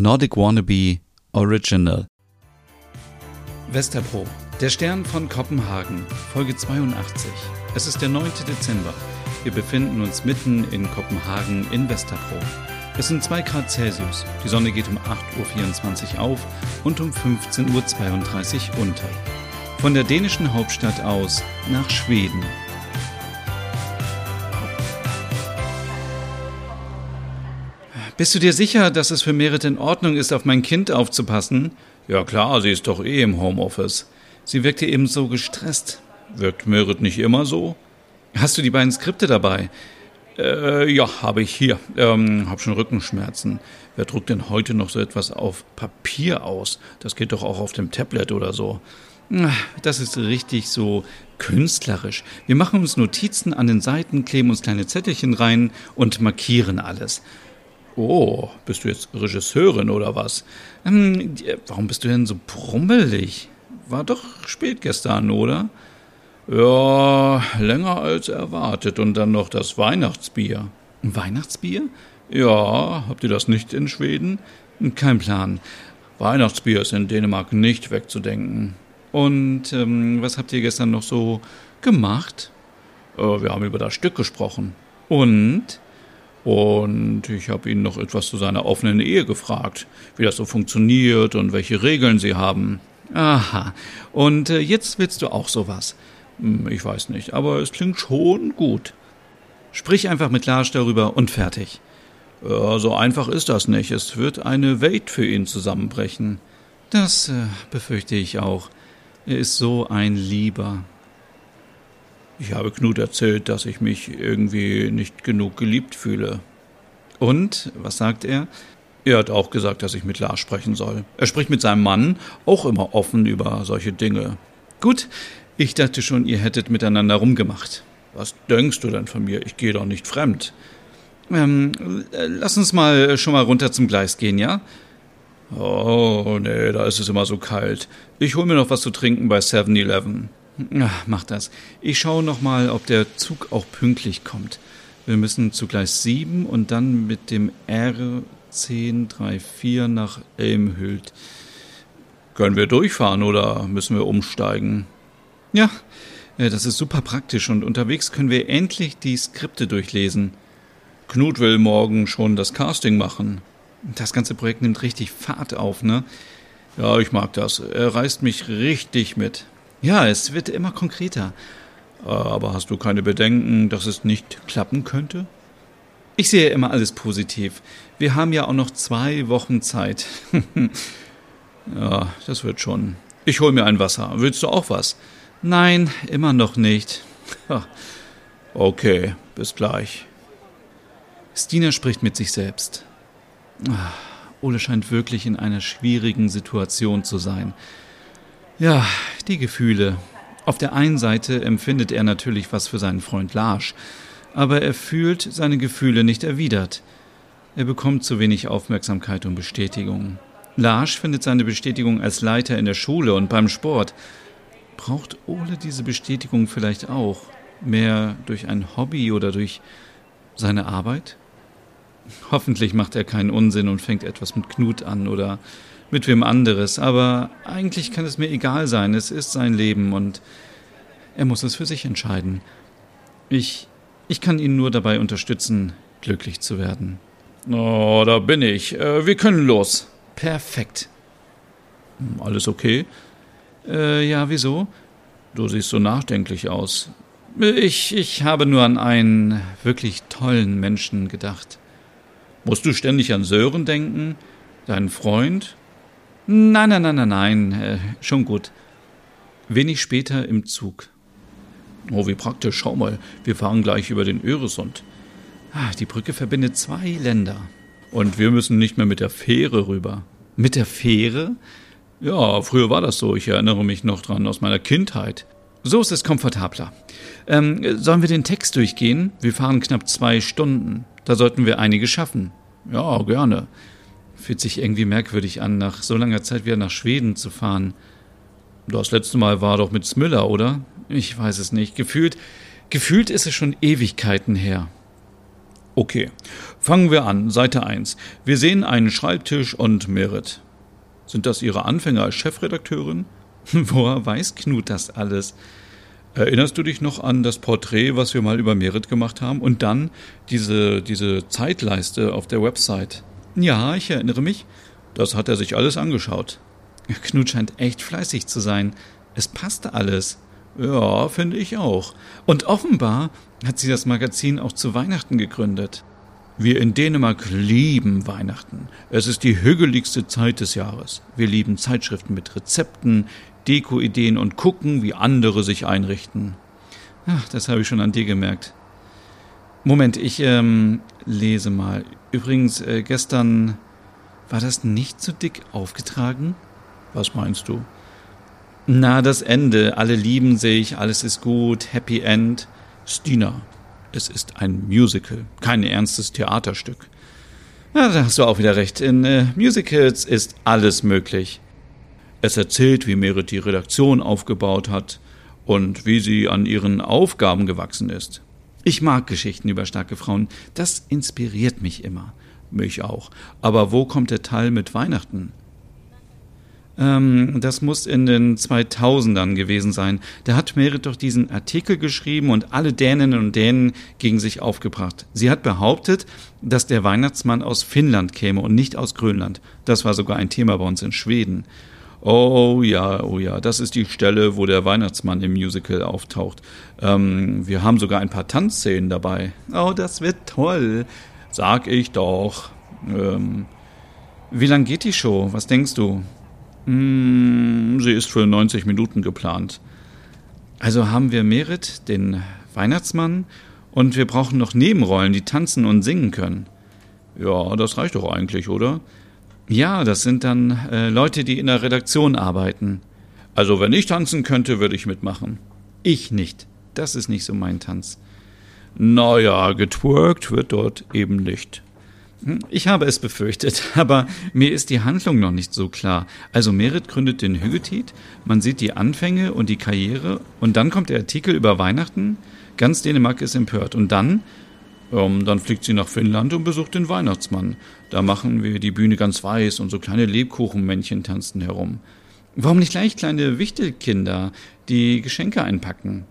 Nordic Wannabe Original. Westerpro, der Stern von Kopenhagen, Folge 82. Es ist der 9. Dezember. Wir befinden uns mitten in Kopenhagen in Westerpro. Es sind 2 Grad Celsius. Die Sonne geht um 8.24 Uhr auf und um 15.32 Uhr unter. Von der dänischen Hauptstadt aus nach Schweden. Bist du dir sicher, dass es für Merit in Ordnung ist, auf mein Kind aufzupassen? Ja klar, sie ist doch eh im Homeoffice. Sie wirkte eben so gestresst. Wirkt Merit nicht immer so? Hast du die beiden Skripte dabei? Äh, ja, habe ich hier. Ähm, hab schon Rückenschmerzen. Wer druckt denn heute noch so etwas auf Papier aus? Das geht doch auch auf dem Tablet oder so. Das ist richtig so künstlerisch. Wir machen uns Notizen an den Seiten, kleben uns kleine Zettelchen rein und markieren alles. Oh, bist du jetzt Regisseurin oder was? Ähm, warum bist du denn so brummelig? War doch spät gestern, oder? Ja, länger als erwartet und dann noch das Weihnachtsbier. Weihnachtsbier? Ja, habt ihr das nicht in Schweden? Kein Plan. Weihnachtsbier ist in Dänemark nicht wegzudenken. Und ähm, was habt ihr gestern noch so gemacht? Äh, wir haben über das Stück gesprochen. Und? Und ich habe ihn noch etwas zu seiner offenen Ehe gefragt, wie das so funktioniert und welche Regeln sie haben. Aha. Und äh, jetzt willst du auch sowas? Hm, ich weiß nicht, aber es klingt schon gut. Sprich einfach mit Lars darüber und fertig. Ja, so einfach ist das nicht. Es wird eine Welt für ihn zusammenbrechen. Das äh, befürchte ich auch. Er ist so ein Lieber. Ich habe Knut erzählt, dass ich mich irgendwie nicht genug geliebt fühle. Und, was sagt er? Er hat auch gesagt, dass ich mit Lars sprechen soll. Er spricht mit seinem Mann auch immer offen über solche Dinge. Gut, ich dachte schon, ihr hättet miteinander rumgemacht. Was denkst du denn von mir? Ich gehe doch nicht fremd. Ähm, lass uns mal schon mal runter zum Gleis gehen, ja? Oh, nee, da ist es immer so kalt. Ich hol mir noch was zu trinken bei 7-Eleven. Ach, mach das. Ich schaue noch mal, ob der Zug auch pünktlich kommt. Wir müssen zu Gleis 7 und dann mit dem R1034 nach Elmhült. Können wir durchfahren oder müssen wir umsteigen? Ja, äh, das ist super praktisch und unterwegs können wir endlich die Skripte durchlesen. Knut will morgen schon das Casting machen. Das ganze Projekt nimmt richtig Fahrt auf, ne? Ja, ich mag das. Er reißt mich richtig mit. Ja, es wird immer konkreter. Aber hast du keine Bedenken, dass es nicht klappen könnte? Ich sehe immer alles positiv. Wir haben ja auch noch zwei Wochen Zeit. ja, das wird schon. Ich hol mir ein Wasser. Willst du auch was? Nein, immer noch nicht. okay, bis gleich. Stina spricht mit sich selbst. Ah, Ole scheint wirklich in einer schwierigen Situation zu sein. Ja, die Gefühle. Auf der einen Seite empfindet er natürlich was für seinen Freund Lars, aber er fühlt seine Gefühle nicht erwidert. Er bekommt zu wenig Aufmerksamkeit und Bestätigung. Lars findet seine Bestätigung als Leiter in der Schule und beim Sport. Braucht Ole diese Bestätigung vielleicht auch? Mehr durch ein Hobby oder durch seine Arbeit? Hoffentlich macht er keinen Unsinn und fängt etwas mit Knut an oder mit wem anderes, aber eigentlich kann es mir egal sein, es ist sein Leben und er muss es für sich entscheiden. Ich, ich kann ihn nur dabei unterstützen, glücklich zu werden. Oh, da bin ich. Äh, wir können los. Perfekt. Hm, alles okay? Äh, ja, wieso? Du siehst so nachdenklich aus. Ich, ich habe nur an einen wirklich tollen Menschen gedacht. Musst du ständig an Sören denken? Deinen Freund? Nein, nein, nein, nein, nein, äh, schon gut. Wenig später im Zug. Oh, wie praktisch, schau mal, wir fahren gleich über den Öresund. Ah, die Brücke verbindet zwei Länder. Und wir müssen nicht mehr mit der Fähre rüber. Mit der Fähre? Ja, früher war das so, ich erinnere mich noch dran aus meiner Kindheit. So ist es komfortabler. Ähm, sollen wir den Text durchgehen? Wir fahren knapp zwei Stunden. Da sollten wir einige schaffen. Ja, gerne. Fühlt sich irgendwie merkwürdig an, nach so langer Zeit wieder nach Schweden zu fahren. Das letzte Mal war doch mit Smiller, oder? Ich weiß es nicht. Gefühlt, gefühlt ist es schon Ewigkeiten her. Okay, fangen wir an. Seite 1. Wir sehen einen Schreibtisch und Merit. Sind das Ihre Anfänge als Chefredakteurin? Woher weiß Knut das alles? Erinnerst du dich noch an das Porträt, was wir mal über Merit gemacht haben? Und dann diese, diese Zeitleiste auf der Website. Ja, ich erinnere mich. Das hat er sich alles angeschaut. Knut scheint echt fleißig zu sein. Es passte alles. Ja, finde ich auch. Und offenbar hat sie das Magazin auch zu Weihnachten gegründet. Wir in Dänemark lieben Weihnachten. Es ist die hügeligste Zeit des Jahres. Wir lieben Zeitschriften mit Rezepten, Deko-Ideen und gucken, wie andere sich einrichten. Ach, das habe ich schon an dir gemerkt. Moment, ich ähm, lese mal. Übrigens, äh, gestern war das nicht so dick aufgetragen? Was meinst du? Na, das Ende. Alle lieben sich, alles ist gut, Happy End. Stina, es ist ein Musical, kein ernstes Theaterstück. Na, da hast du auch wieder recht. In äh, Musicals ist alles möglich. Es erzählt, wie Merit die Redaktion aufgebaut hat und wie sie an ihren Aufgaben gewachsen ist. Ich mag Geschichten über starke Frauen. Das inspiriert mich immer. Mich auch. Aber wo kommt der Teil mit Weihnachten? Ähm, das muss in den 2000ern gewesen sein. Da hat Merit doch diesen Artikel geschrieben und alle Däninnen und Dänen gegen sich aufgebracht. Sie hat behauptet, dass der Weihnachtsmann aus Finnland käme und nicht aus Grönland. Das war sogar ein Thema bei uns in Schweden. Oh ja, oh ja, das ist die Stelle, wo der Weihnachtsmann im Musical auftaucht. Ähm, wir haben sogar ein paar Tanzszenen dabei. Oh, das wird toll. Sag ich doch. Ähm, wie lang geht die Show? Was denkst du? Hm, sie ist für 90 Minuten geplant. Also haben wir Merit, den Weihnachtsmann, und wir brauchen noch Nebenrollen, die tanzen und singen können. Ja, das reicht doch eigentlich, oder? Ja, das sind dann äh, Leute, die in der Redaktion arbeiten. Also wenn ich tanzen könnte, würde ich mitmachen. Ich nicht. Das ist nicht so mein Tanz. Naja, getwerkt wird dort eben nicht. Hm, ich habe es befürchtet, aber mir ist die Handlung noch nicht so klar. Also Merit gründet den Hügetit, man sieht die Anfänge und die Karriere und dann kommt der Artikel über Weihnachten. Ganz Dänemark ist empört. Und dann ähm, dann fliegt sie nach Finnland und besucht den Weihnachtsmann. Da machen wir die Bühne ganz weiß und so kleine Lebkuchenmännchen tanzen herum. Warum nicht gleich kleine Wichtelkinder, die Geschenke einpacken?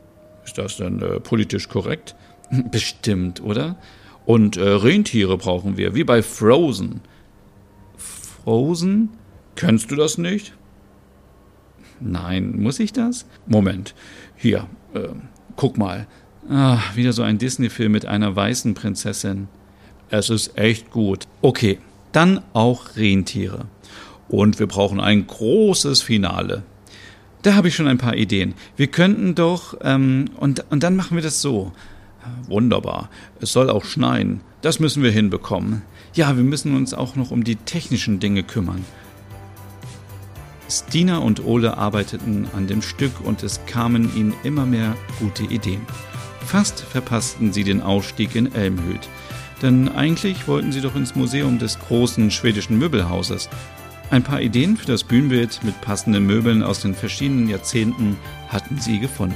Ist das denn äh, politisch korrekt? Bestimmt, oder? Und äh, Rentiere brauchen wir, wie bei Frozen. Frozen? Kennst du das nicht? Nein, muss ich das? Moment, hier, äh, guck mal, Ah, wieder so ein Disney-Film mit einer weißen Prinzessin. Es ist echt gut. Okay, dann auch Rentiere. Und wir brauchen ein großes Finale. Da habe ich schon ein paar Ideen. Wir könnten doch, ähm, und, und dann machen wir das so. Wunderbar. Es soll auch schneien. Das müssen wir hinbekommen. Ja, wir müssen uns auch noch um die technischen Dinge kümmern. Stina und Ole arbeiteten an dem Stück und es kamen ihnen immer mehr gute Ideen. Fast verpassten sie den Ausstieg in Elmhüt. Denn eigentlich wollten sie doch ins Museum des großen schwedischen Möbelhauses. Ein paar Ideen für das Bühnenbild mit passenden Möbeln aus den verschiedenen Jahrzehnten hatten sie gefunden.